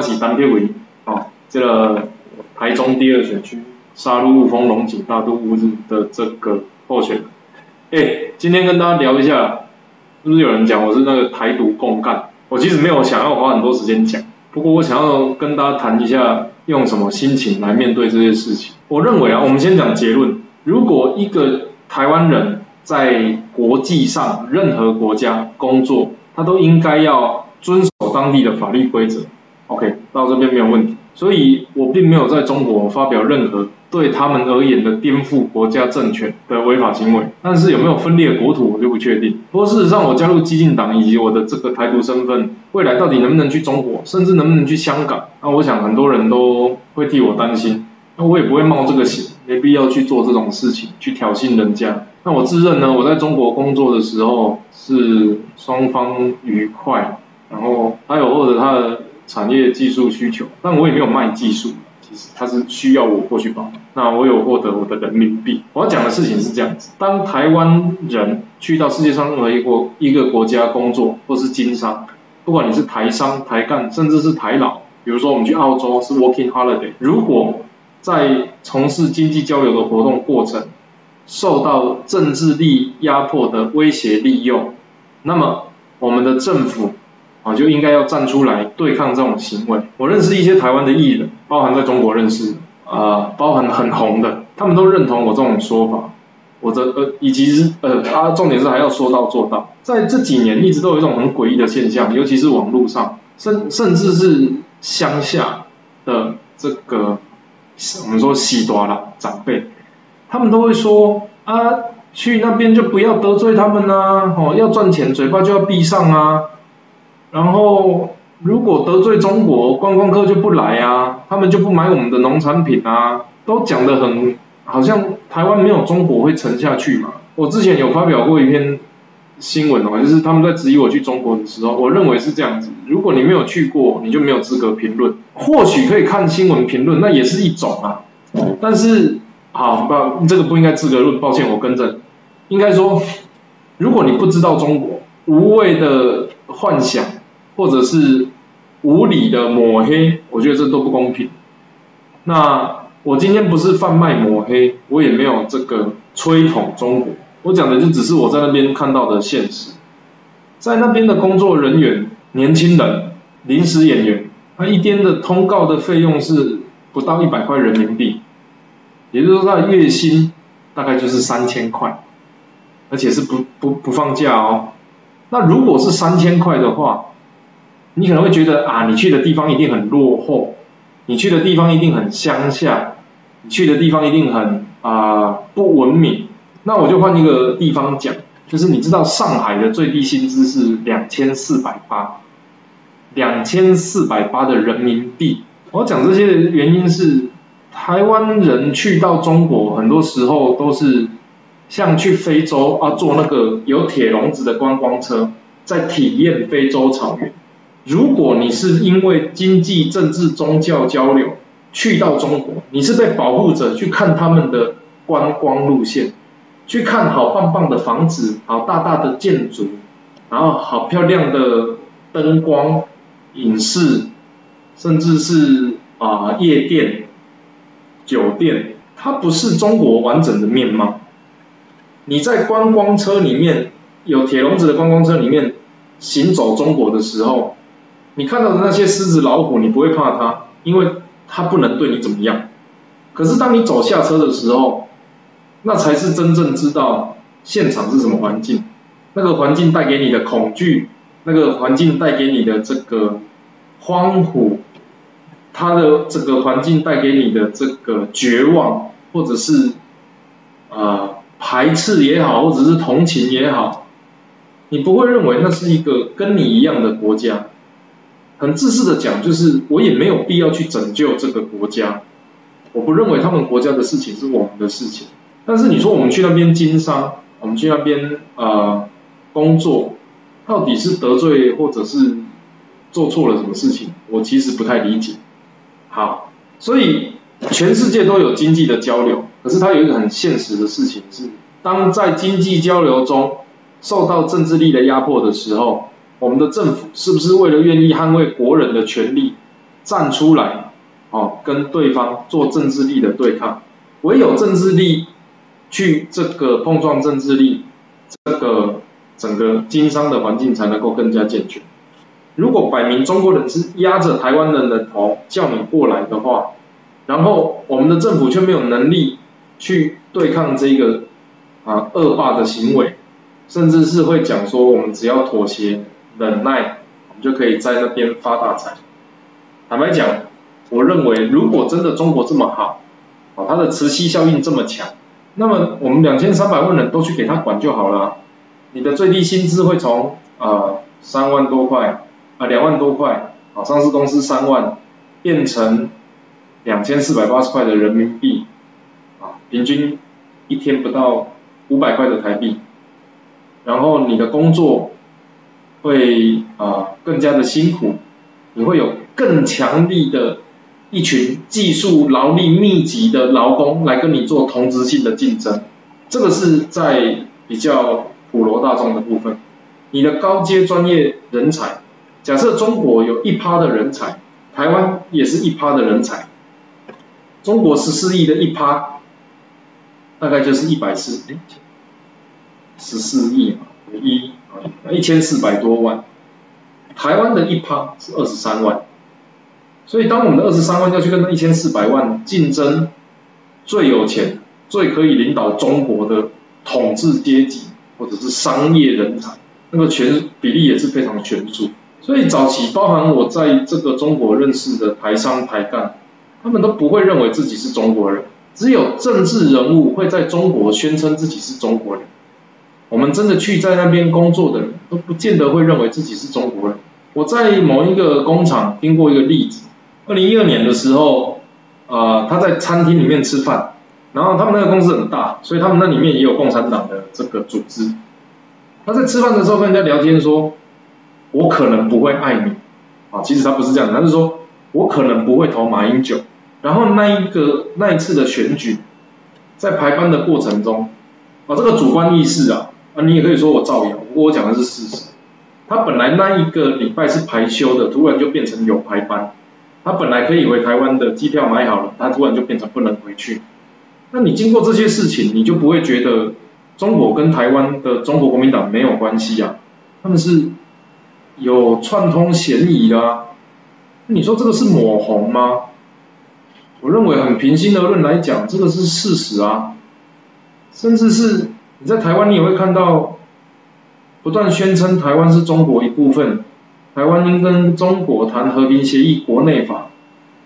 是单片伟，哦，这个台中第二选区杀戮雾峰龙井大都乌日的这个候选人。哎，今天跟大家聊一下，是不是有人讲我是那个台独共干？我其实没有想要花很多时间讲，不过我想要跟大家谈一下，用什么心情来面对这些事情。我认为啊，我们先讲结论，如果一个台湾人在国际上任何国家工作，他都应该要遵守当地的法律规则。OK，到这边没有问题。所以我并没有在中国发表任何对他们而言的颠覆国家政权的违法行为。但是有没有分裂国土，我就不确定。不过事实上，我加入激进党以及我的这个台独身份，未来到底能不能去中国，甚至能不能去香港，那我想很多人都会替我担心。那我也不会冒这个险，没必要去做这种事情，去挑衅人家。那我自认呢，我在中国工作的时候是双方愉快，然后他有获得他的产业技术需求，但我也没有卖技术，其实他是需要我过去帮忙。那我有获得我的人民币。我要讲的事情是这样子：当台湾人去到世界上任何一国一个国家工作，或是经商，不管你是台商、台干，甚至是台老，比如说我们去澳洲是 working holiday，如果在从事经济交流的活动过程，受到政治力压迫的威胁利诱，那么我们的政府啊就应该要站出来对抗这种行为。我认识一些台湾的艺人，包含在中国认识啊，包含很红的，他们都认同我这种说法。我的呃，以及是呃，他重点是还要说到做到。在这几年一直都有一种很诡异的现象，尤其是网络上，甚甚至是乡下的这个。我们说西多啦长辈，他们都会说啊，去那边就不要得罪他们呐，哦，要赚钱嘴巴就要闭上啊，然后如果得罪中国观光客就不来啊，他们就不买我们的农产品啊，都讲得很好像台湾没有中国会沉下去嘛。我之前有发表过一篇。新闻哦，就是他们在质疑我去中国的时候，我认为是这样子。如果你没有去过，你就没有资格评论。或许可以看新闻评论，那也是一种啊。但是，好，不，这个不应该资格论，抱歉，我更正。应该说，如果你不知道中国，无谓的幻想，或者是无理的抹黑，我觉得这都不公平。那我今天不是贩卖抹黑，我也没有这个吹捧中国。我讲的就只是我在那边看到的现实，在那边的工作人员、年轻人、临时演员，他一天的通告的费用是不到一百块人民币，也就是说他的月薪大概就是三千块，而且是不不不放假哦。那如果是三千块的话，你可能会觉得啊，你去的地方一定很落后，你去的地方一定很乡下，你去的地方一定很啊不文明。那我就换一个地方讲，就是你知道上海的最低薪资是两千四百八，两千四百八的人民币。我讲这些原因是，台湾人去到中国，很多时候都是像去非洲啊，坐那个有铁笼子的观光车，在体验非洲草原。如果你是因为经济、政治、宗教交流去到中国，你是被保护者去看他们的观光路线。去看好棒棒的房子，好大大的建筑，然后好漂亮的灯光、影视，甚至是啊夜店、酒店，它不是中国完整的面貌。你在观光车里面有铁笼子的观光车里面行走中国的时候，你看到的那些狮子老虎，你不会怕它，因为它不能对你怎么样。可是当你走下车的时候，那才是真正知道现场是什么环境，那个环境带给你的恐惧，那个环境带给你的这个荒芜，它的这个环境带给你的这个绝望，或者是呃排斥也好，或者是同情也好，你不会认为那是一个跟你一样的国家。很自私的讲，就是我也没有必要去拯救这个国家，我不认为他们国家的事情是我们的事情。但是你说我们去那边经商，我们去那边呃工作，到底是得罪或者是做错了什么事情？我其实不太理解。好，所以全世界都有经济的交流，可是它有一个很现实的事情是，当在经济交流中受到政治力的压迫的时候，我们的政府是不是为了愿意捍卫国人的权利，站出来，哦，跟对方做政治力的对抗。唯有政治力去这个碰撞政治力，这个整个经商的环境才能够更加健全。如果摆明中国人是压着台湾人的头叫你过来的话，然后我们的政府却没有能力去对抗这个啊恶霸的行为，甚至是会讲说我们只要妥协忍耐，我们就可以在那边发大财。坦白讲，我认为如果真的中国这么好，哦它的磁吸效应这么强，那么我们两千三百万人都去给他管就好了，你的最低薪资会从啊三万多块啊两万多块，啊上市公司三万变成。两千四百八十块的人民币，啊，平均一天不到五百块的台币，然后你的工作会啊更加的辛苦，你会有更强力的一群技术劳力密集的劳工来跟你做同质性的竞争，这个是在比较普罗大众的部分，你的高阶专业人才，假设中国有一趴的人才，台湾也是一趴的人才。中国十四亿的一趴，大概就是一百四，哎，十四亿嘛，一一千四百多万。台湾的一趴是二十三万，所以当我们的二十三万要去跟那一千四百万竞争，最有钱、最可以领导中国的统治阶级或者是商业人才，那个权比例也是非常悬殊。所以早期包含我在这个中国认识的台商台干。他们都不会认为自己是中国人，只有政治人物会在中国宣称自己是中国人。我们真的去在那边工作的人都不见得会认为自己是中国人。我在某一个工厂听过一个例子，二零一二年的时候，呃，他在餐厅里面吃饭，然后他们那个公司很大，所以他们那里面也有共产党的这个组织。他在吃饭的时候跟人家聊天说：“我可能不会爱你。”啊，其实他不是这样，他是说：“我可能不会投马英九。”然后那一个那一次的选举，在排班的过程中，啊，这个主观意识啊，啊，你也可以说我造谣，不过我讲的是事实。他本来那一个礼拜是排休的，突然就变成有排班。他本来可以回台湾的机票买好了，他突然就变成不能回去。那你经过这些事情，你就不会觉得中国跟台湾的中国国民党没有关系啊？他们是有串通嫌疑的啊？你说这个是抹红吗？我认为很平心而论来讲，这个是事实啊，甚至是你在台湾，你也会看到不断宣称台湾是中国一部分，台湾应跟中国谈和平协议、国内法，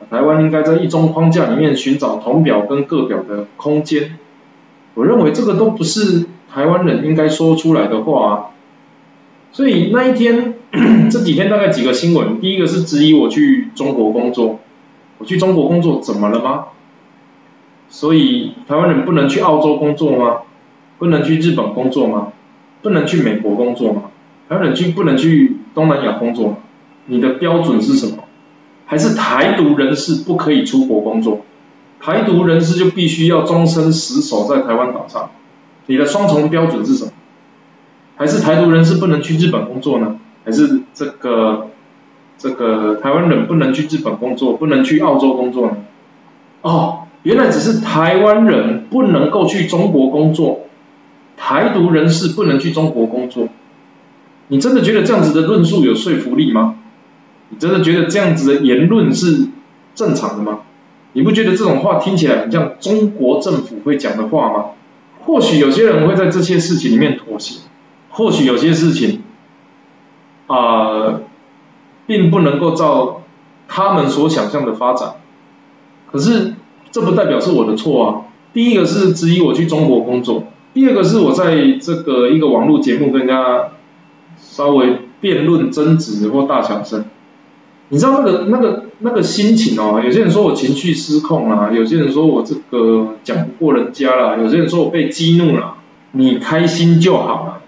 台湾应该在一中框架里面寻找同表跟各表的空间。我认为这个都不是台湾人应该说出来的话啊。所以那一天 这几天大概几个新闻，第一个是质疑我去中国工作。我去中国工作怎么了吗？所以台湾人不能去澳洲工作吗？不能去日本工作吗？不能去美国工作吗？台湾人去不能去东南亚工作吗？你的标准是什么？还是台独人士不可以出国工作？台独人士就必须要终身死守在台湾岛上？你的双重标准是什么？还是台独人士不能去日本工作呢？还是这个？这个台湾人不能去日本工作，不能去澳洲工作呢？哦，原来只是台湾人不能够去中国工作，台独人士不能去中国工作。你真的觉得这样子的论述有说服力吗？你真的觉得这样子的言论是正常的吗？你不觉得这种话听起来很像中国政府会讲的话吗？或许有些人会在这些事情里面妥协，或许有些事情，啊。并不能够照他们所想象的发展，可是这不代表是我的错啊。第一个是质疑我去中国工作，第二个是我在这个一个网络节目跟人家稍微辩论争执或大小声，你知道那个那个那个心情哦，有些人说我情绪失控啊，有些人说我这个讲不过人家了，有些人说我被激怒了，你开心就好了。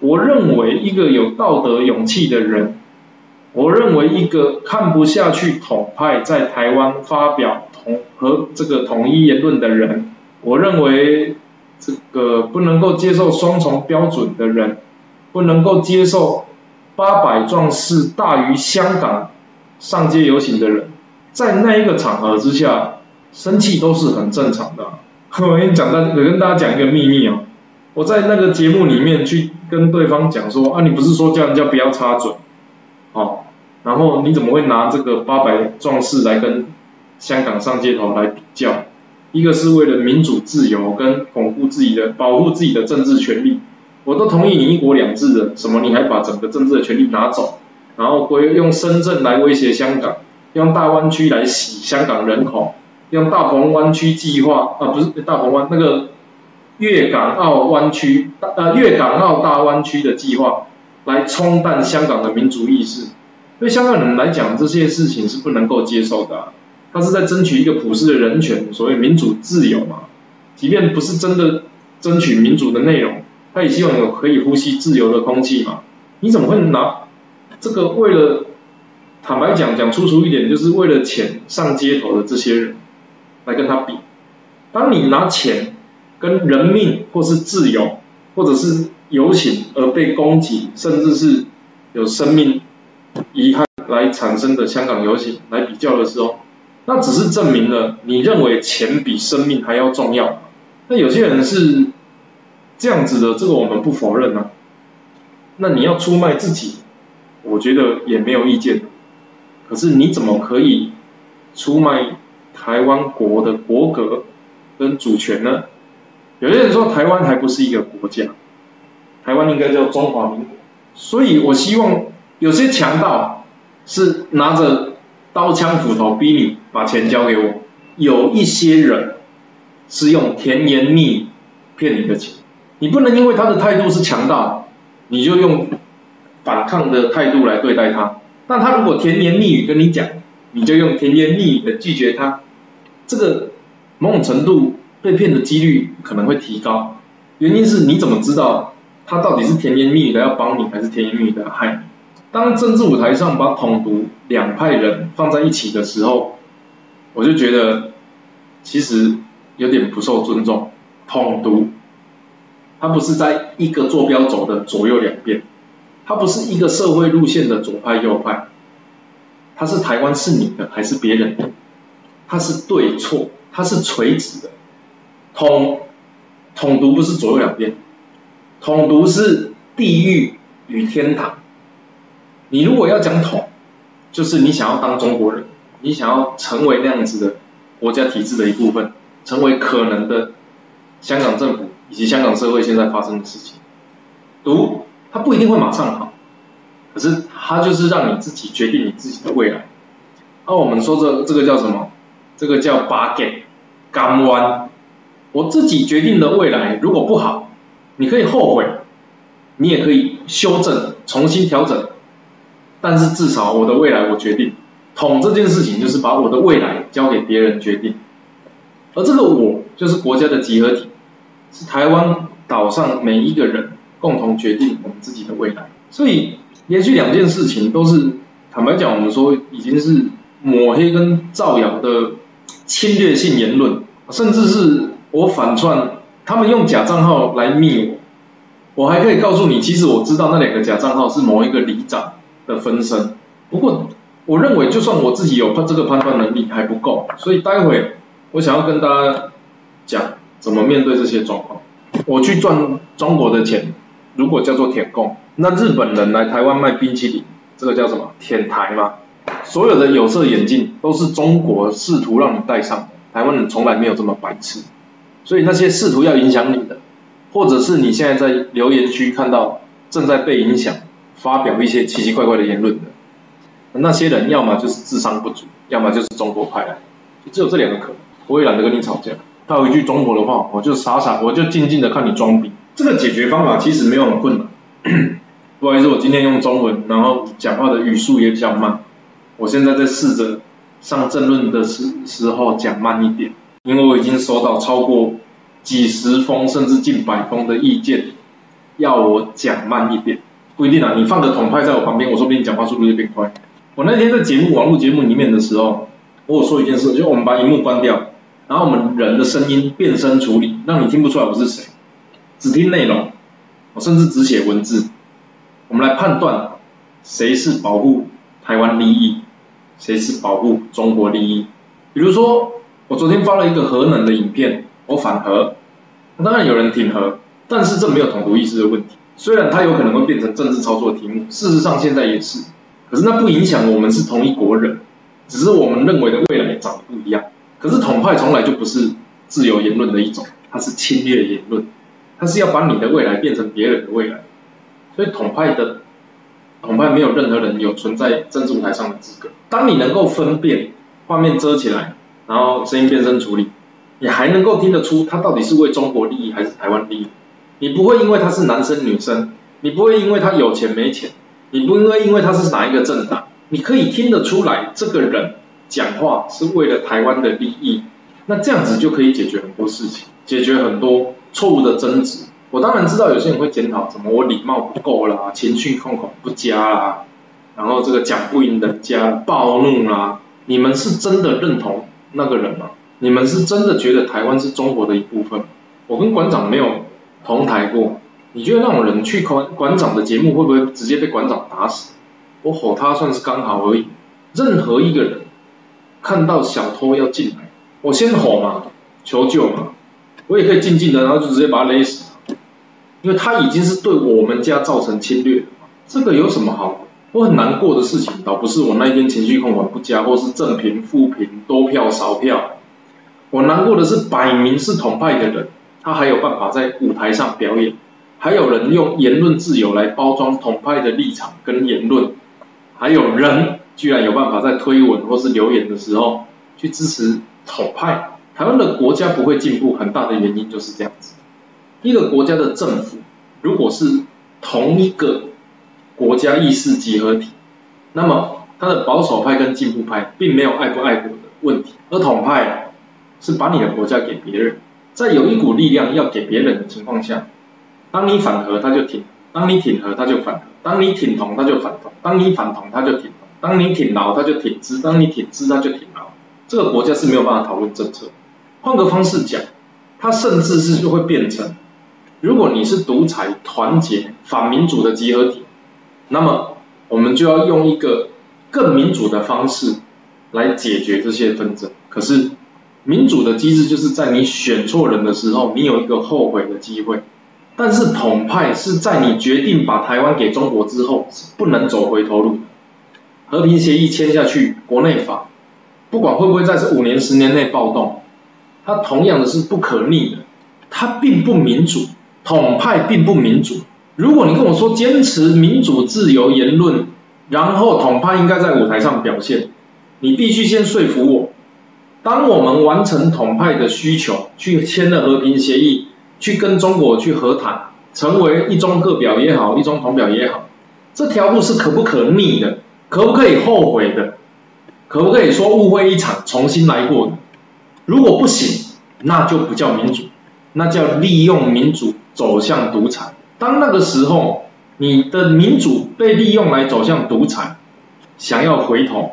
我认为一个有道德勇气的人。我认为一个看不下去统派在台湾发表统和这个统一言论的人，我认为这个不能够接受双重标准的人，不能够接受八百壮士大于香港上街游行的人，在那一个场合之下，生气都是很正常的。我跟你讲，大我跟大家讲一个秘密哦，我在那个节目里面去跟对方讲说啊，你不是说叫人家不要插嘴，哦，然后你怎么会拿这个八百壮士来跟香港上街头来比较？一个是为了民主自由跟巩固自己的、保护自己的政治权利，我都同意你一国两制的，什么你还把整个政治的权利拿走，然后归用深圳来威胁香港，用大湾区来洗香港人口，用大鹏湾区计划啊不是大鹏湾那个粤港澳湾区呃粤港澳大湾区的计划来冲淡香港的民族意识，对香港人来讲这些事情是不能够接受的。他是在争取一个普世的人权，所谓民主自由嘛。即便不是真的争取民主的内容，他也希望有可以呼吸自由的空气嘛。你怎么会拿这个为了坦白讲讲粗俗一点，就是为了钱上街头的这些人来跟他比？当你拿钱跟人命或是自由或者是游行而被攻击，甚至是有生命遗憾来产生的香港游行来比较的时候，那只是证明了你认为钱比生命还要重要。那有些人是这样子的，这个我们不否认啊。那你要出卖自己，我觉得也没有意见。可是你怎么可以出卖台湾国的国格跟主权呢？有些人说台湾还不是一个国家，台湾应该叫中华民国。所以我希望有些强盗是拿着。刀枪斧头逼你把钱交给我，有一些人是用甜言蜜语骗你的钱，你不能因为他的态度是强大，你就用反抗的态度来对待他。但他如果甜言蜜语跟你讲，你就用甜言蜜语的拒绝他，这个某种程度被骗的几率可能会提高。原因是你怎么知道他到底是甜言蜜语的要帮你，还是甜言蜜语的害你？当政治舞台上把统独两派人放在一起的时候，我就觉得其实有点不受尊重。统独，它不是在一个坐标轴的左右两边，它不是一个社会路线的左派右派，它是台湾是你的还是别人的？它是对错，它是垂直的。统统独不是左右两边，统独是地狱与天堂。你如果要讲统，就是你想要当中国人，你想要成为那样子的国家体制的一部分，成为可能的香港政府以及香港社会现在发生的事情。读，它不一定会马上好，可是它就是让你自己决定你自己的未来。那我们说这这个叫什么？这个叫把给港湾。我自己决定的未来如果不好，你可以后悔，你也可以修正，重新调整。但是至少我的未来我决定，统这件事情就是把我的未来交给别人决定，而这个我就是国家的集合体，是台湾岛上每一个人共同决定我们自己的未来。所以连续两件事情都是坦白讲，我们说已经是抹黑跟造谣的侵略性言论，甚至是我反串，他们用假账号来密我，我还可以告诉你，其实我知道那两个假账号是某一个里长。的分身，不过我认为就算我自己有判这个判断能力还不够，所以待会我想要跟大家讲怎么面对这些状况。我去赚中国的钱，如果叫做舔共，那日本人来台湾卖冰淇淋，这个叫什么舔台吗？所有的有色眼镜都是中国试图让你戴上，台湾人从来没有这么白痴，所以那些试图要影响你的，或者是你现在在留言区看到正在被影响。发表一些奇奇怪怪的言论的那些人，要么就是智商不足，要么就是中国派来，就只有这两个可能。我也懒得跟你吵架。他有一句中国的话，我就傻傻，我就静静的看你装逼。这个解决方法其实没有很困难。不好意思，我今天用中文，然后讲话的语速也比较慢。我现在在试着上正论的时时候讲慢一点，因为我已经收到超过几十封甚至近百封的意见，要我讲慢一点。不一定啊，你放个统派在我旁边，我说不定讲话速度就变快。我那天在节目网络节目里面的时候，我有说一件事，就我们把荧幕关掉，然后我们人的声音变声处理，让你听不出来我是谁，只听内容，我甚至只写文字，我们来判断谁是保护台湾利益，谁是保护中国利益？比如说，我昨天发了一个核能的影片，我反核，当然有人挺核，但是这没有统独意识的问题。虽然它有可能会变成政治操作题目，事实上现在也是，可是那不影响我们是同一国人，只是我们认为的未来长得不一样。可是统派从来就不是自由言论的一种，它是侵略言论，它是要把你的未来变成别人的未来。所以统派的统派没有任何人有存在政治舞台上的资格。当你能够分辨画面遮起来，然后声音变声处理，你还能够听得出他到底是为中国利益还是台湾利益。你不会因为他是男生女生，你不会因为他有钱没钱，你不会因为他是哪一个政党，你可以听得出来这个人讲话是为了台湾的利益。那这样子就可以解决很多事情，解决很多错误的争执。我当然知道有些人会检讨，什么我礼貌不够啦，情绪控管不佳啦，然后这个讲不赢人家，暴怒啦。你们是真的认同那个人吗？你们是真的觉得台湾是中国的一部分？我跟馆长没有同台过，你觉得那种人去馆馆长的节目会不会直接被馆长打死？我吼他算是刚好而已。任何一个人看到小偷要进来，我先吼嘛，求救嘛，我也可以静静的，然后就直接把他勒死。因为他已经是对我们家造成侵略了嘛，这个有什么好？我很难过的事情，倒不是我那一天情绪控管不佳，或是正评负评多票少票，我难过的是摆明是同派的人，他还有办法在舞台上表演，还有人用言论自由来包装统派的立场跟言论，还有人居然有办法在推文或是留言的时候去支持统派。台湾的国家不会进步，很大的原因就是这样子。一个国家的政府，如果是同一个国家意识集合体，那么他的保守派跟进步派并没有爱不爱国的问题，而统派是把你的国家给别人，在有一股力量要给别人的情况下，当你反核他就挺，当你挺核他就反核，当你挺同他就反同，当你反同他就挺同，当你挺牢他就挺直，当你挺资他就挺牢，这个国家是没有办法讨论政策。换个方式讲，它甚至是就会变成。如果你是独裁、团结、反民主的集合体，那么我们就要用一个更民主的方式来解决这些纷争。可是民主的机制就是在你选错人的时候，你有一个后悔的机会。但是统派是在你决定把台湾给中国之后，是不能走回头路的。和平协议签下去，国内法不管会不会在这五年、十年内暴动，它同样的是不可逆的，它并不民主。统派并不民主。如果你跟我说坚持民主自由言论，然后统派应该在舞台上表现，你必须先说服我。当我们完成统派的需求，去签了和平协议，去跟中国去和谈，成为一中各表也好，一中同表也好，这条路是可不可逆的？可不可以后悔的？可不可以说误会一场，重新来过？如果不行，那就不叫民主，那叫利用民主。走向独裁，当那个时候，你的民主被利用来走向独裁，想要回头，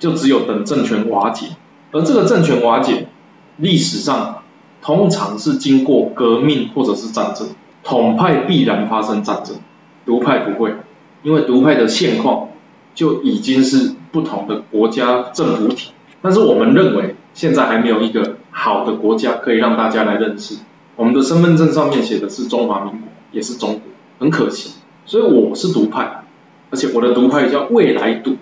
就只有等政权瓦解。而这个政权瓦解，历史上通常是经过革命或者是战争，统派必然发生战争，独派不会，因为独派的现况就已经是不同的国家政府体。但是我们认为，现在还没有一个好的国家可以让大家来认识。我们的身份证上面写的是中华民国，也是中国，很可惜。所以我是独派，而且我的独派叫未来独，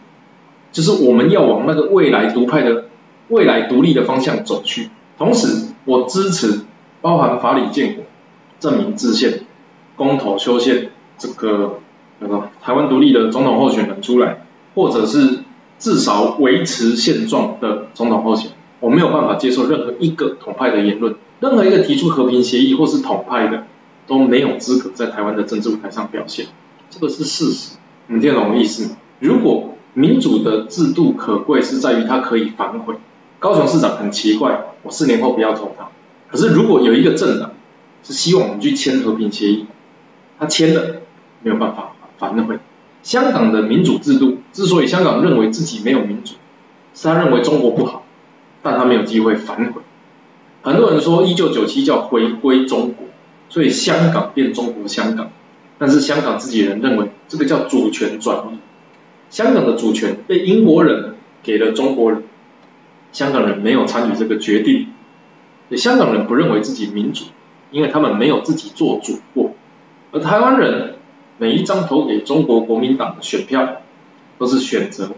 就是我们要往那个未来独派的未来独立的方向走去。同时，我支持包含法理建国、证明制宪、公投修宪这个那个台湾独立的总统候选人出来，或者是至少维持现状的总统候选。我没有办法接受任何一个统派的言论。任何一个提出和平协议或是统派的都没有资格在台湾的政治舞台上表现，这个是事实。你听懂我意思吗？如果民主的制度可贵是在于它可以反悔，高雄市长很奇怪，我四年后不要投他。可是如果有一个政党是希望我们去签和平协议，他签了没有办法反悔。香港的民主制度之所以香港认为自己没有民主，是他认为中国不好，但他没有机会反悔。很多人说一九九七叫回归中国，所以香港变中国香港，但是香港自己人认为这个叫主权转移，香港的主权被英国人给了中国人，香港人没有参与这个决定，香港人不认为自己民主，因为他们没有自己做主过，而台湾人每一张投给中国国民党的选票，都是选择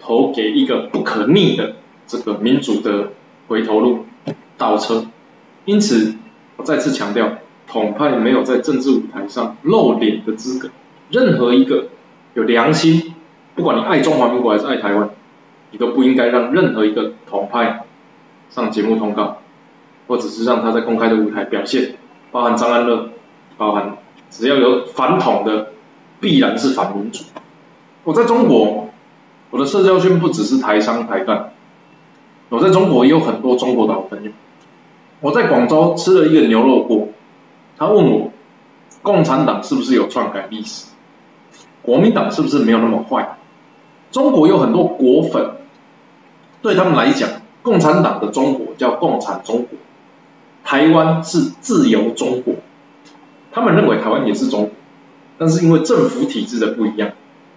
投给一个不可逆的这个民主的回头路倒车，因此我再次强调，统派没有在政治舞台上露脸的资格，任何一个有良心，不管你爱中华民国还是爱台湾。你都不应该让任何一个统派上节目通告，或者是让他在公开的舞台表现，包含张安乐，包含只要有反统的，必然是反民主。我在中国，我的社交圈不只是台商台干，我在中国也有很多中国的好朋友。我在广州吃了一个牛肉锅，他问我，共产党是不是有篡改历史？国民党是不是没有那么坏？中国有很多果粉。对他们来讲，共产党的中国叫共产中国，台湾是自由中国。他们认为台湾也是中国，但是因为政府体制的不一样，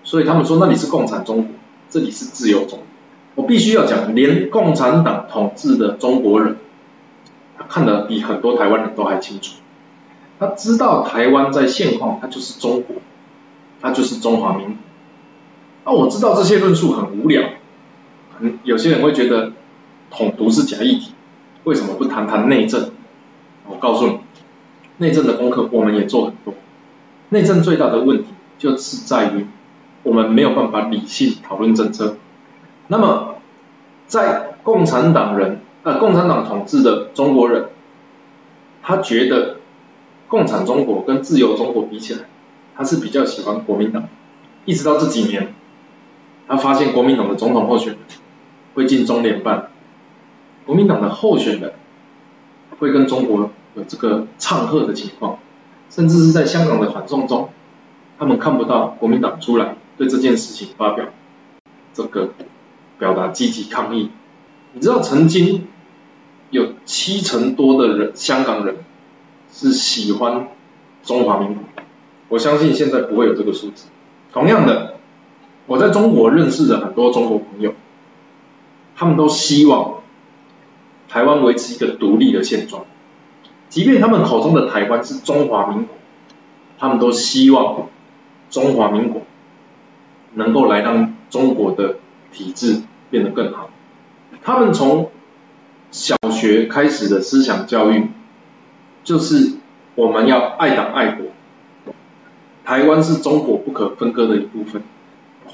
所以他们说那里是共产中国，这里是自由中国。我必须要讲，连共产党统治的中国人，他看得比很多台湾人都还清楚。他知道台湾在现况，它就是中国，它就是中华民国。那我知道这些论述很无聊。有些人会觉得统独是假议题，为什么不谈谈内政？我告诉你，内政的功课我们也做很多。内政最大的问题就是在于我们没有办法理性讨论政策。那么，在共产党人呃共产党统治的中国人，他觉得共产中国跟自由中国比起来，他是比较喜欢国民党。一直到这几年，他发现国民党的总统候选人。会进中联办，国民党的候选人会跟中国有这个唱和的情况，甚至是在香港的反送中，他们看不到国民党出来对这件事情发表这个表达积极抗议。你知道曾经有七成多的人香港人是喜欢中华民国，我相信现在不会有这个数字。同样的，我在中国认识的很多中国朋友。他们都希望台湾维持一个独立的现状，即便他们口中的台湾是中华民国，他们都希望中华民国能够来让中国的体制变得更好。他们从小学开始的思想教育，就是我们要爱党爱国，台湾是中国不可分割的一部分，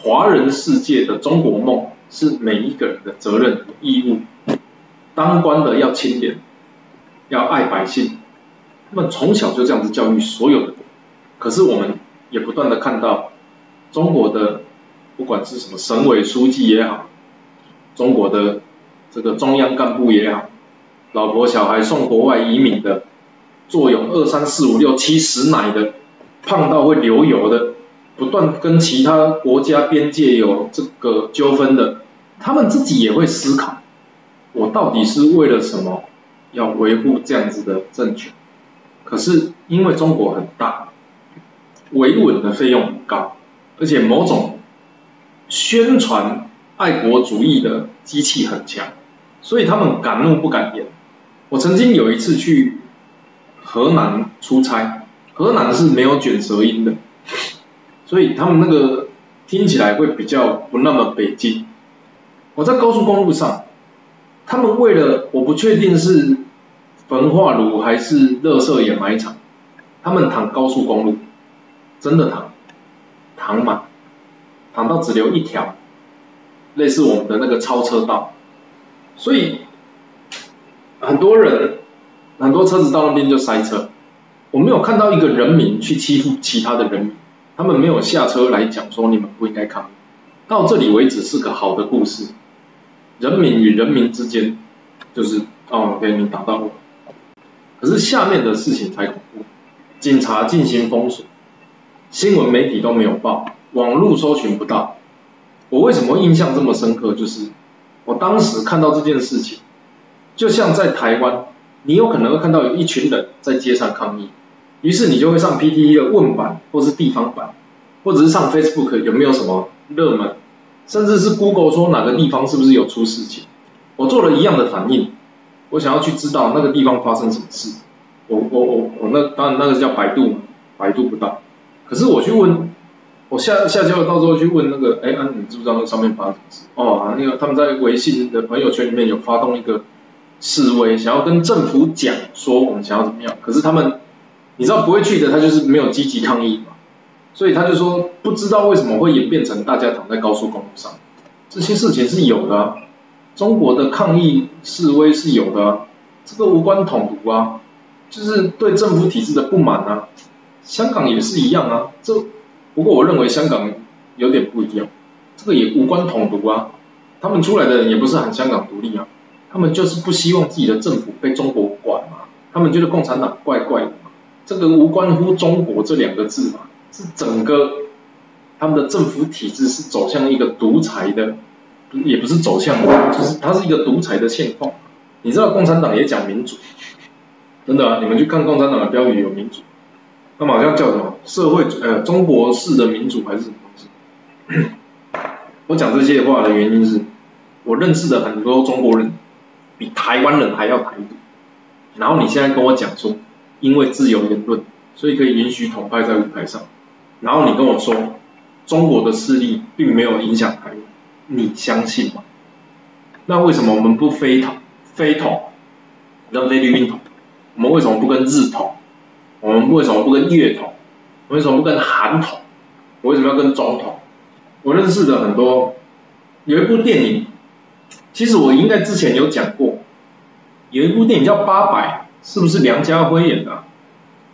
华人世界的中国梦。是每一个人的责任义务，当官的要清廉，要爱百姓，他们从小就这样子教育所有的人。可是我们也不断的看到，中国的不管是什么省委书记也好，中国的这个中央干部也好，老婆小孩送国外移民的，坐拥二三四五六七十奶的，胖到会流油的，不断跟其他国家边界有这个纠纷的。他们自己也会思考，我到底是为了什么要维护这样子的政权？可是因为中国很大，维稳的费用很高，而且某种宣传爱国主义的机器很强，所以他们敢怒不敢言。我曾经有一次去河南出差，河南是没有卷舌音的，所以他们那个听起来会比较不那么北京。我在高速公路上，他们为了我不确定是焚化炉还是热色掩埋场，他们躺高速公路，真的躺，躺满，躺到只留一条，类似我们的那个超车道，所以很多人很多车子到那边就塞车，我没有看到一个人民去欺负其他的人民，他们没有下车来讲说你们不应该抗议，到这里为止是个好的故事。人民与人民之间，就是哦，给你打到我。可是下面的事情才恐怖，警察进行封锁，新闻媒体都没有报，网络搜寻不到。我为什么印象这么深刻？就是我当时看到这件事情，就像在台湾，你有可能会看到有一群人在街上抗议，于是你就会上 PTT 的问版，或是地方版，或者是上 Facebook 有没有什么热门甚至是 Google 说哪个地方是不是有出事情，我做了一样的反应，我想要去知道那个地方发生什么事，我我我我那当然那个叫百度嘛，百度不到，可是我去问，我下下交了到时候去问那个，哎啊你知不知道那上面发生什么事？哦那个他们在微信的朋友圈里面有发动一个示威，想要跟政府讲说我们想要怎么样，可是他们你知道不会去的，他就是没有积极抗议嘛。所以他就说，不知道为什么会演变成大家躺在高速公路上，这些事情是有的。中国的抗议示威是有的，这个无关统独啊，就是对政府体制的不满啊。香港也是一样啊，这不过我认为香港有点不一样，这个也无关统独啊。他们出来的人也不是喊香港独立啊，他们就是不希望自己的政府被中国管嘛，他们觉得共产党怪怪的，这个无关乎中国这两个字嘛。是整个他们的政府体制是走向一个独裁的，也不是走向，就是它是一个独裁的现况。你知道共产党也讲民主，真的，你们去看共产党的标语有民主，他们好像叫什么社会呃中国式的民主还是什么东西？我讲这些话的原因是，我认识的很多中国人比台湾人还要台独，然后你现在跟我讲说，因为自由言论，所以可以允许统派在舞台上。然后你跟我说，中国的势力并没有影响台湾，你相信吗？那为什么我们不非统？非统，跟菲律宾统？我们为什么不跟日统？我们为什么不跟越统？我为什么不跟韩统？我为什么要跟中统？我认识的很多，有一部电影，其实我应该之前有讲过，有一部电影叫《八百》，是不是梁家辉演的？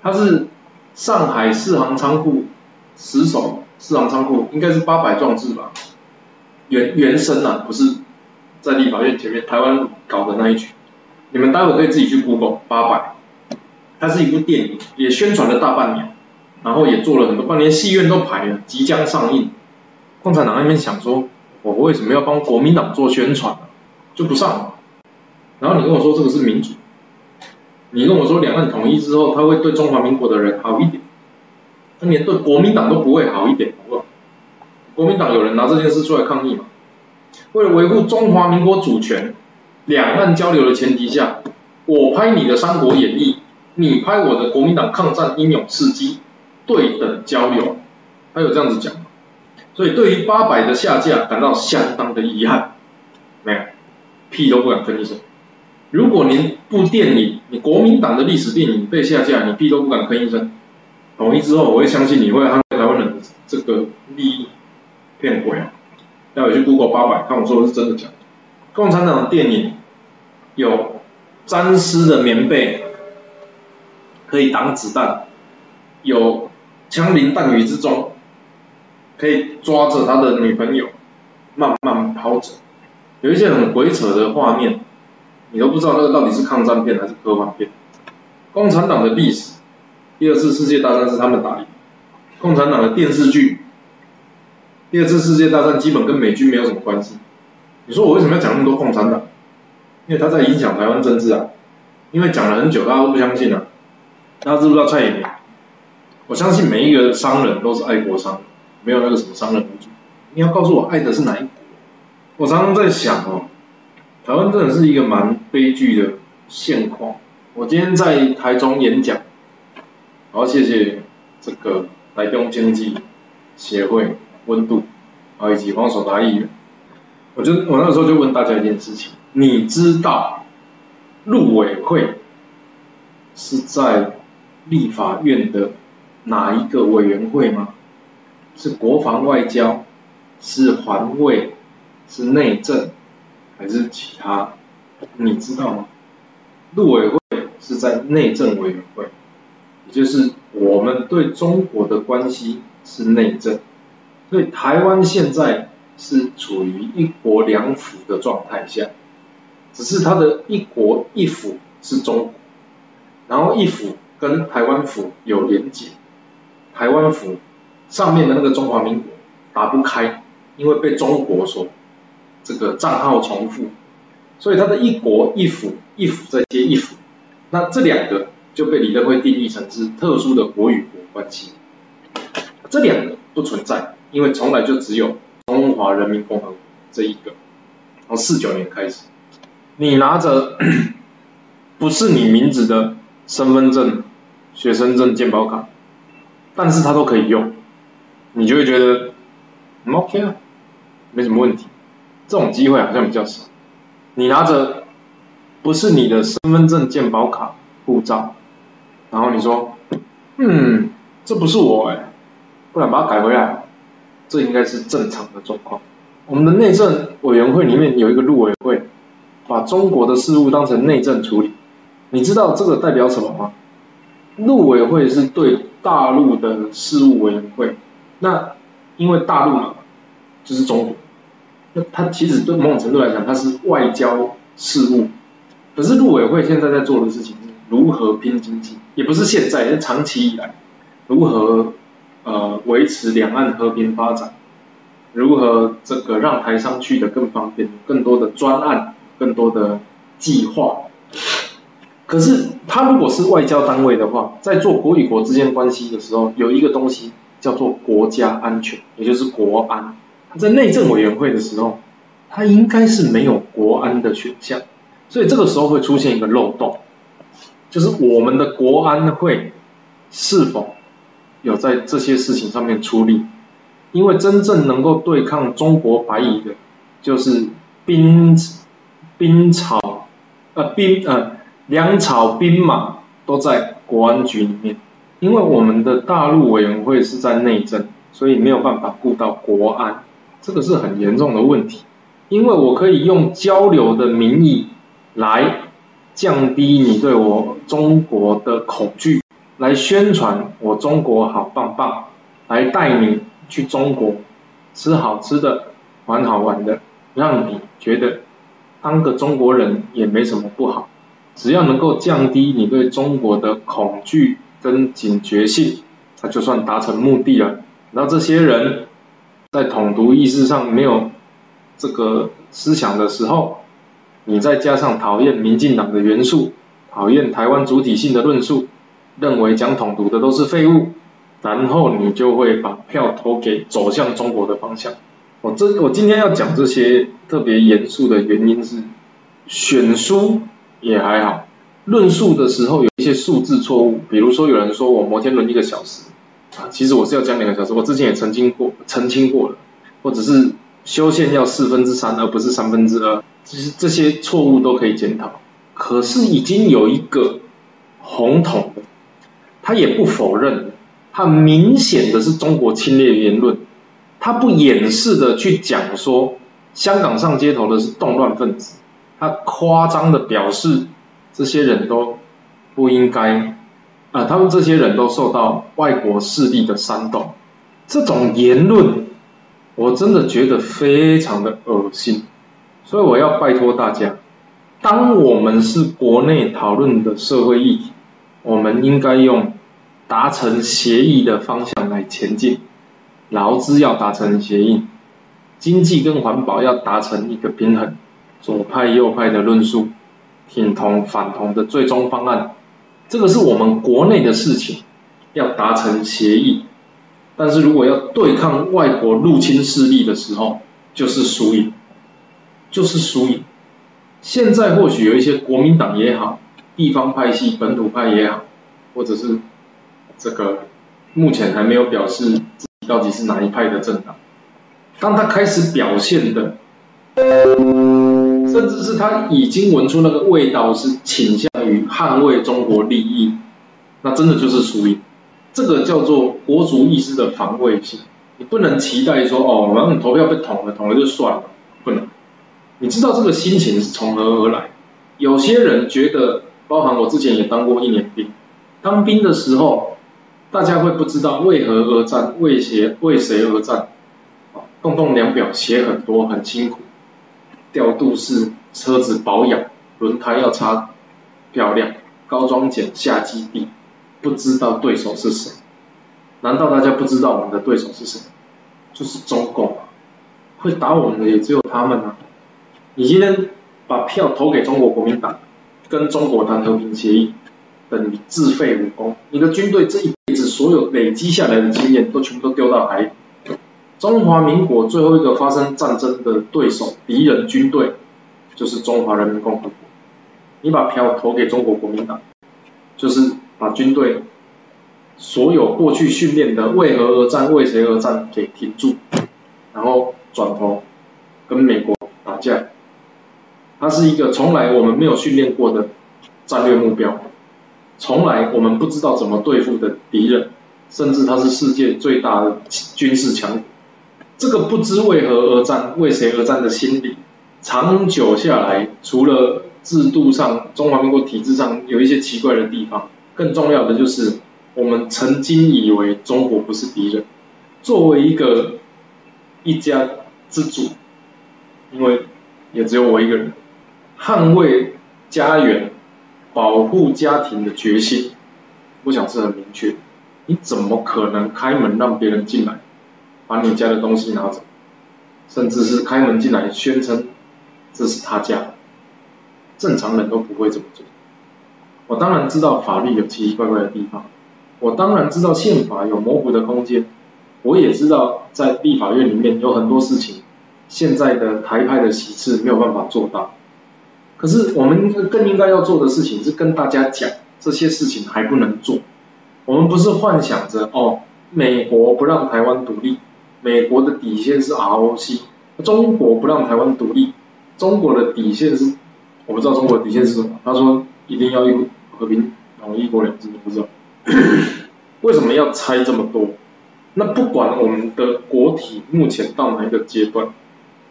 他是上海四行仓库。死守四行仓库应该是八百壮志吧，原原声啊，不是在立法院前面台湾搞的那一群，你们待会可以自己去 Google 八百，它是一部电影，也宣传了大半年，然后也做了很多，半年戏院都排了，即将上映。共产党那边想说，我为什么要帮国民党做宣传呢？就不上了。然后你跟我说这个是民主，你跟我说两岸统一之后，他会对中华民国的人好一点。他连对国民党都不会好一点，好不好？国民党有人拿这件事出来抗议嘛？为了维护中华民国主权，两岸交流的前提下，我拍你的《三国演义》，你拍我的国民党抗战英勇事迹，对等交流，他有这样子讲吗所以对于八百的下架感到相当的遗憾，没有，屁都不敢吭一声。如果您部电影，你国民党的历史电影被下架，你屁都不敢吭一声。统一之后，我会相信你会捍卫台湾人的这个利益，骗鬼啊！待会去 Google 八百，看我说的是真的假的。共产党的电影有沾湿的棉被可以挡子弹，有枪林弹雨之中可以抓着他的女朋友慢慢跑走，有一些很鬼扯的画面，你都不知道那个到底是抗战片还是科幻片。共产党的历史。第二次世界大战是他们打赢，共产党的电视剧。第二次世界大战基本跟美军没有什么关系。你说我为什么要讲那么多共产党？因为他在影响台湾政治啊。因为讲了很久，大家都不相信啊。大家知不知道蔡英文？我相信每一个商人都是爱国商，没有那个什么商人为主。你要告诉我爱的是哪一国？我常常在想哦，台湾真的是一个蛮悲剧的现况。我今天在台中演讲。好，谢谢这个台中经济协会温度，啊，以及黄守达议员。我就我那时候就问大家一件事情：你知道陆委会是在立法院的哪一个委员会吗？是国防外交，是环卫，是内政，还是其他？你知道吗？陆委会是在内政委员会。也就是我们对中国的关系是内政，所以台湾现在是处于一国两府的状态下，只是它的一国一府是中国，然后一府跟台湾府有连结，台湾府上面的那个中华民国打不开，因为被中国所这个账号重复，所以它的一国一府一府再接一府，那这两个。就被李登辉定义成是特殊的国与国关系，这两个不存在，因为从来就只有中华人民共和国这一个，从四九年开始，你拿着 不是你名字的身份证、学生证、健保卡，但是它都可以用，你就会觉得 OK 啊，没什么问题。这种机会好像比较少。你拿着不是你的身份证、健保卡、护照，然后你说，嗯，这不是我哎，不然把它改回来，这应该是正常的状况。我们的内政委员会里面有一个陆委会，把中国的事务当成内政处理。你知道这个代表什么吗？陆委会是对大陆的事务委员会，那因为大陆嘛，就是中国。它其实对某种程度来讲，它是外交事务。可是陆委会现在在做的事情如何拼经济，也不是现在，是长期以来，如何呃维持两岸和平发展，如何这个让台商去的更方便，更多的专案，更多的计划。可是它如果是外交单位的话，在做国与国之间关系的时候，有一个东西叫做国家安全，也就是国安。在内政委员会的时候，他应该是没有国安的选项，所以这个时候会出现一个漏洞，就是我们的国安会是否有在这些事情上面出力？因为真正能够对抗中国白蚁的，就是兵兵草呃兵呃粮草兵马都在国安局里面，因为我们的大陆委员会是在内政，所以没有办法顾到国安。这个是很严重的问题，因为我可以用交流的名义来降低你对我中国的恐惧，来宣传我中国好棒棒，来带你去中国吃好吃的、玩好玩的，让你觉得当个中国人也没什么不好，只要能够降低你对中国的恐惧跟警觉性，那就算达成目的了。那这些人。在统独意识上没有这个思想的时候，你再加上讨厌民进党的元素，讨厌台湾主体性的论述，认为讲统独的都是废物，然后你就会把票投给走向中国的方向。我这我今天要讲这些特别严肃的原因是，选书也还好，论述的时候有一些数字错误，比如说有人说我摩天轮一个小时。啊，其实我是要讲两个小时，我之前也澄清过澄清过了，或者是修宪要四分之三而不是三分之二，其实这些错误都可以检讨。可是已经有一个红统，他也不否认，他明显的是中国侵略言论，他不掩饰的去讲说香港上街头的是动乱分子，他夸张的表示这些人都不应该。啊，他们这些人都受到外国势力的煽动，这种言论我真的觉得非常的恶心，所以我要拜托大家，当我们是国内讨论的社会议题，我们应该用达成协议的方向来前进，劳资要达成协议，经济跟环保要达成一个平衡，左派右派的论述，挺同反同的最终方案。这个是我们国内的事情，要达成协议。但是如果要对抗外国入侵势力的时候，就是输赢，就是输赢。现在或许有一些国民党也好，地方派系、本土派也好，或者是这个目前还没有表示自己到底是哪一派的政党，当他开始表现的。甚至是他已经闻出那个味道，是倾向于捍卫中国利益，那真的就是输赢。这个叫做国族意识的防卫性。你不能期待说，哦，反正投票被捅了，捅了就算了，不能。你知道这个心情是从何而来？有些人觉得，包含我之前也当过一年兵，当兵的时候，大家会不知道为何而战，为谁为谁而战，啊动动两表写很多，很辛苦。调度是车子保养，轮胎要擦漂亮，高装检下基地，不知道对手是谁？难道大家不知道我们的对手是谁？就是中共啊！会打我们的也只有他们啊！你今天把票投给中国国民党，跟中国谈和平协议，等于自废武功。你的军队这一辈子所有累积下来的经验，都全部都丢到海里。中华民国最后一个发生战争的对手敌人军队就是中华人民共和国。你把票投给中国国民党，就是把军队所有过去训练的为何而战、为谁而战给停住，然后转头跟美国打架。它是一个从来我们没有训练过的战略目标，从来我们不知道怎么对付的敌人，甚至它是世界最大的军事强国。这个不知为何而战、为谁而战的心理，长久下来，除了制度上，中华民国体制上有一些奇怪的地方。更重要的就是，我们曾经以为中国不是敌人。作为一个一家之主，因为也只有我一个人，捍卫家园、保护家庭的决心，我想是很明确。你怎么可能开门让别人进来，把你家的东西拿走，甚至是开门进来宣称这是他家？正常人都不会这么做。我当然知道法律有奇奇怪怪的地方，我当然知道宪法有模糊的空间，我也知道在立法院里面有很多事情，现在的台派的席次没有办法做到。可是我们更应该要做的事情是跟大家讲，这些事情还不能做。我们不是幻想着哦，美国不让台湾独立，美国的底线是 ROC，中国不让台湾独立，中国的底线是。我不知道中国的底线是什么。他说一定要一和平，然后一国两制，不知道 为什么要猜这么多？那不管我们的国体目前到哪一个阶段，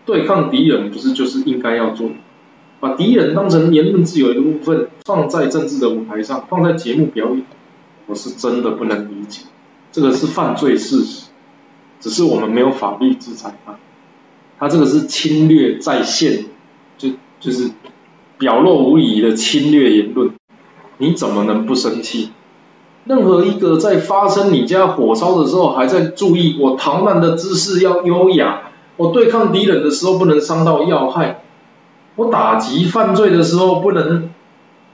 对抗敌人不是就是应该要做？把敌人当成言论自由的部分，放在政治的舞台上，放在节目表演，我是真的不能理解。这个是犯罪事实，只是我们没有法律制裁他。他这个是侵略在线，就就是。表露无遗的侵略言论，你怎么能不生气？任何一个在发生你家火烧的时候，还在注意我逃难的姿势要优雅，我对抗敌人的时候不能伤到要害，我打击犯罪的时候不能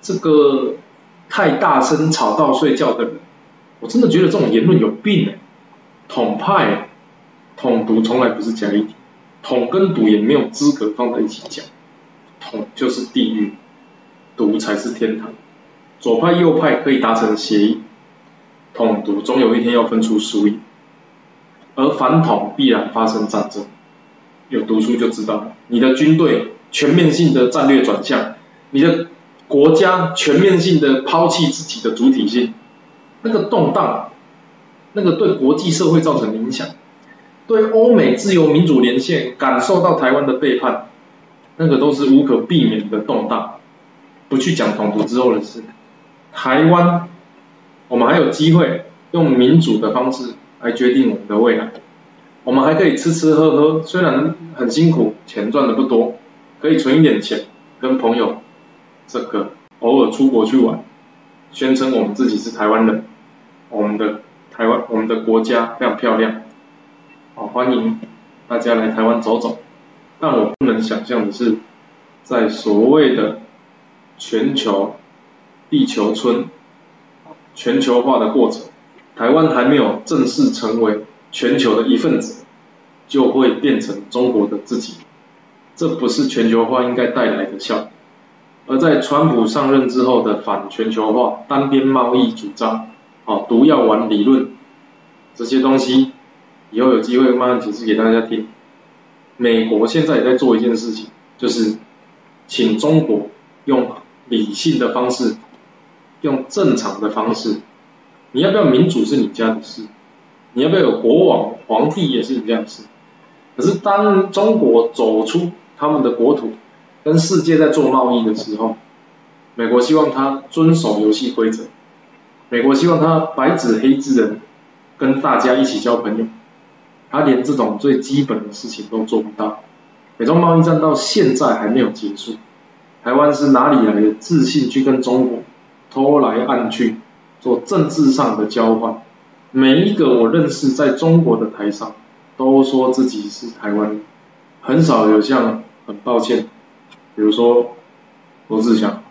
这个太大声吵到睡觉的人，我真的觉得这种言论有病哎！统派、统独从来不是假议题，统跟独也没有资格放在一起讲。统就是地狱，独才是天堂。左派右派可以达成协议，统独终有一天要分出输赢，而反统必然发生战争。有读书就知道，你的军队全面性的战略转向，你的国家全面性的抛弃自己的主体性，那个动荡，那个对国际社会造成影响，对欧美自由民主连线感受到台湾的背叛。那个都是无可避免的动荡，不去讲统独之后的事。台湾，我们还有机会用民主的方式来决定我们的未来。我们还可以吃吃喝喝，虽然很辛苦，钱赚的不多，可以存一点钱，跟朋友这个偶尔出国去玩，宣称我们自己是台湾人，我们的台湾，我们的国家非常漂亮，好欢迎大家来台湾走走。但我不能想象的是，在所谓的全球地球村全球化的过程，台湾还没有正式成为全球的一份子，就会变成中国的自己，这不是全球化应该带来的效果。而在川普上任之后的反全球化、单边贸易主张、哦毒药丸理论这些东西，以后有机会慢慢解释给大家听。美国现在也在做一件事情，就是请中国用理性的方式，用正常的方式，你要不要民主是你家的事，你要不要有国王皇帝也是你家的事。可是当中国走出他们的国土，跟世界在做贸易的时候，美国希望他遵守游戏规则，美国希望他白纸黑字的跟大家一起交朋友。他连这种最基本的事情都做不到，美中贸易战到现在还没有结束，台湾是哪里来的自信去跟中国偷来暗去做政治上的交换？每一个我认识在中国的台商都说自己是台湾人，很少有像很抱歉，比如说罗志祥，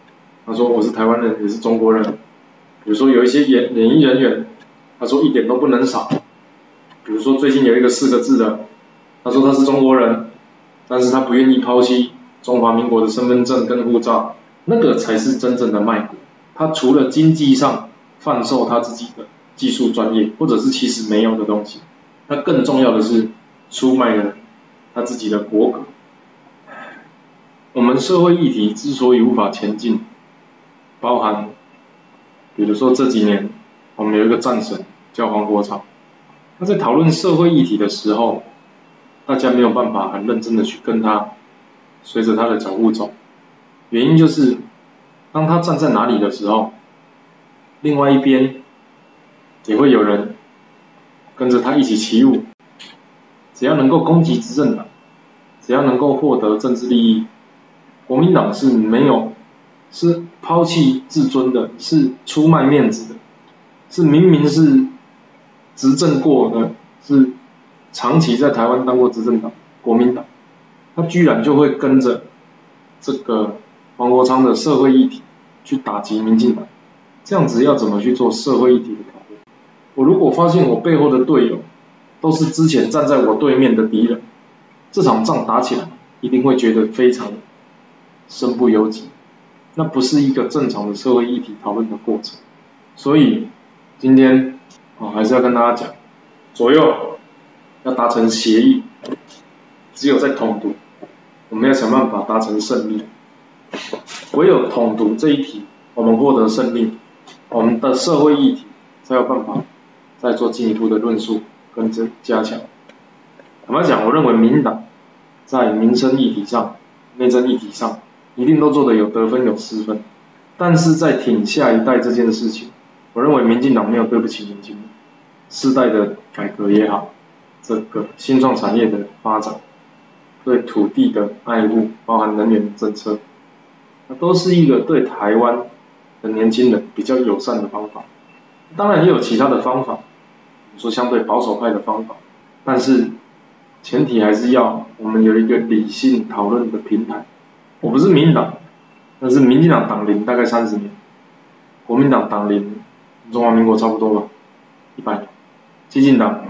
他说我是台湾人也是中国人，比如说有一些演演艺人员，他说一点都不能少。比如说最近有一个四个字的他说他是中国人，但是他不愿意抛弃中华民国的身份证跟护照，那个才是真正的卖国。他除了经济上贩售他自己的技术专业，或者是其实没有的东西，他更重要的是出卖了他自己的国格。我们社会议题之所以无法前进，包含，比如说这几年我们有一个战神叫黄国昌，在讨论社会议题的时候，大家没有办法很认真的去跟他随着他的脚步走，原因就是当他站在哪里的时候，另外一边也会有人跟着他一起起舞，只要能够攻击执政党，只要能够获得政治利益。国民党是没有，是抛弃自尊的，是出卖面子的，是明明是执政过的，是长期在台湾当过执政党，国民党，他居然就会跟着这个黄国昌的社会议题去打击民进党，这样子要怎么去做社会议题的讨论？我如果发现我背后的队友都是之前站在我对面的敌人，这场仗打起来一定会觉得非常。身不由己，那不是一个正常的社会议题讨论的过程。所以今天啊，还是要跟大家讲，左右要达成协议，只有在统独，我们要想办法达成胜利。唯有统独这一题，我们获得胜利，我们的社会议题才有办法再做进一步的论述跟增加强。坦白讲，我认为民党在民生议题上、内政议题上。一定都做的有得分有失分，但是在挺下一代这件事情，我认为民进党没有对不起年轻人，世代的改革也好，这个新创产业的发展，对土地的爱护，包含能源政策，那都是一个对台湾的年轻人比较友善的方法。当然也有其他的方法，说相对保守派的方法，但是前提还是要我们有一个理性讨论的平台。我不是民进党，但是民进党党龄大概三十年，国民党党龄中华民国差不多吧，一百年，激进党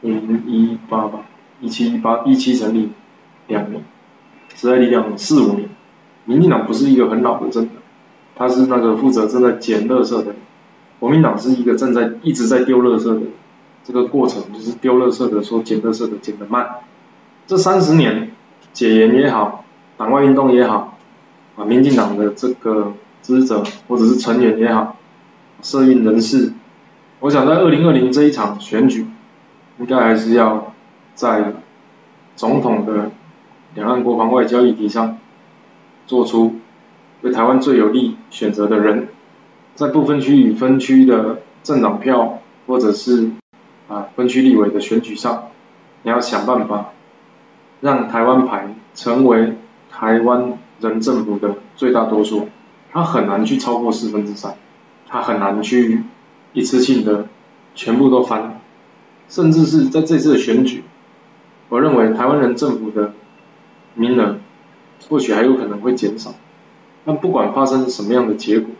零一八吧，一七一八一七成立两年，时代力量四五年，民进党不是一个很老的政党，他是那个负责正在捡垃圾的，国民党是一个正在一直在丢垃圾的，这个过程就是丢垃圾的说捡垃圾的捡的慢，这三十年解严也好。党外运动也好，啊，民进党的这个支持者或者是成员也好，社运人士，我想在二零二零这一场选举，应该还是要在总统的两岸国防外交议题上，做出对台湾最有利选择的人，在部分区与分区的政党票或者是啊分区立委的选举上，你要想办法让台湾牌成为。台湾人政府的最大多数，他很难去超过四分之三，他很难去一次性的全部都翻，甚至是在这次的选举，我认为台湾人政府的名额或许还有可能会减少，但不管发生什么样的结果，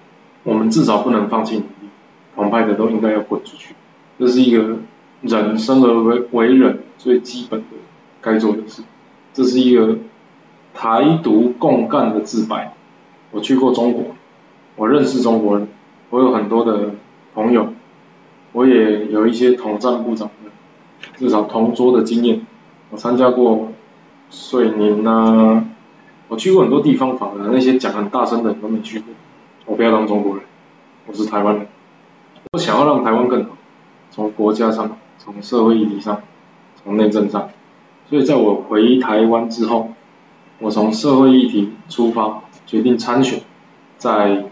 我们至少不能放弃努力，同派的都应该要滚出去，这是一个人生而为为人最基本的该做的事，这是一个。台独共干的自白，我去过中国，我认识中国人，我有很多的朋友，我也有一些统战部长的，至少同桌的经验，我参加过遂宁啊，我去过很多地方访的，那些讲很大声的都没去过，我不要当中国人，我是台湾人，我想要让台湾更好，从国家上，从社会议题上，从内政上，所以在我回台湾之后。我从社会议题出发，决定参选。在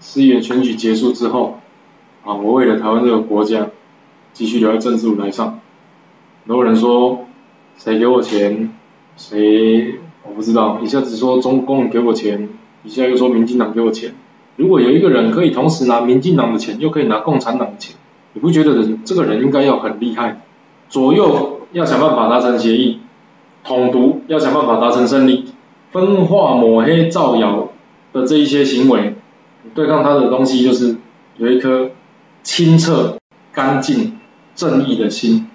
四月选举结束之后，啊，我为了台湾这个国家，继续留在政治舞台上。很多人说，谁给我钱？谁我不知道。一下子说中共给我钱，一下又说民进党给我钱。如果有一个人可以同时拿民进党的钱，又可以拿共产党的钱，你不觉得这个人应该要很厉害？左右要想办法达成协议。统独要想办法达成胜利，分化抹黑造谣的这一些行为，对抗他的东西就是有一颗清澈、干净、正义的心。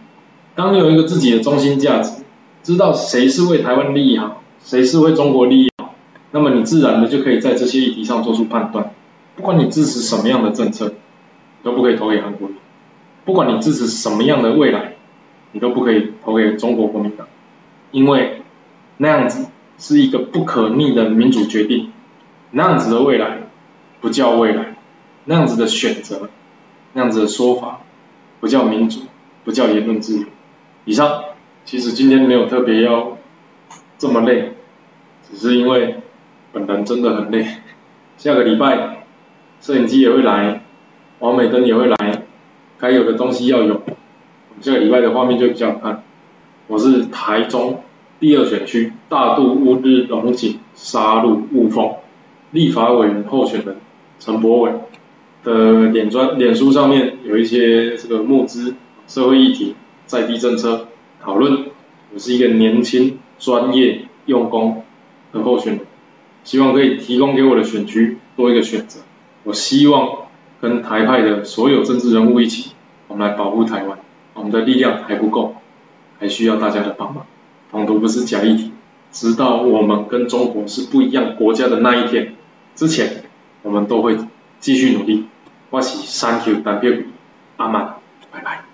当你有一个自己的中心价值，知道谁是为台湾利益好，谁是为中国利益好，那么你自然的就可以在这些议题上做出判断。不管你支持什么样的政策，都不可以投给韩国瑜；不管你支持什么样的未来，你都不可以投给中国国民党，因为那样子是一个不可逆的民主决定，那样子的未来不叫未来，那样子的选择，那样子的说法不叫民主，不叫言论自由。以上，其实今天没有特别要这么累，只是因为本人真的很累。下个礼拜摄影机也会来，王美灯也会来，该有的东西要有。下个礼拜的画面就比较好看。我是台中第二选区大肚乌日龙井沙鹿雾峰立法委员候选人陈柏伟的脸专脸书上面有一些这个募资社会议题在地政策讨论。我是一个年轻、专业、用功的候选人，希望可以提供给我的选区多一个选择。我希望跟台派的所有政治人物一起，我们来保护台湾。我们的力量还不够，还需要大家的帮忙。统独不是假议题，直到我们跟中国是不一样国家的那一天之前，我们都会继续努力。我是三 Q 代表阿曼，拜拜。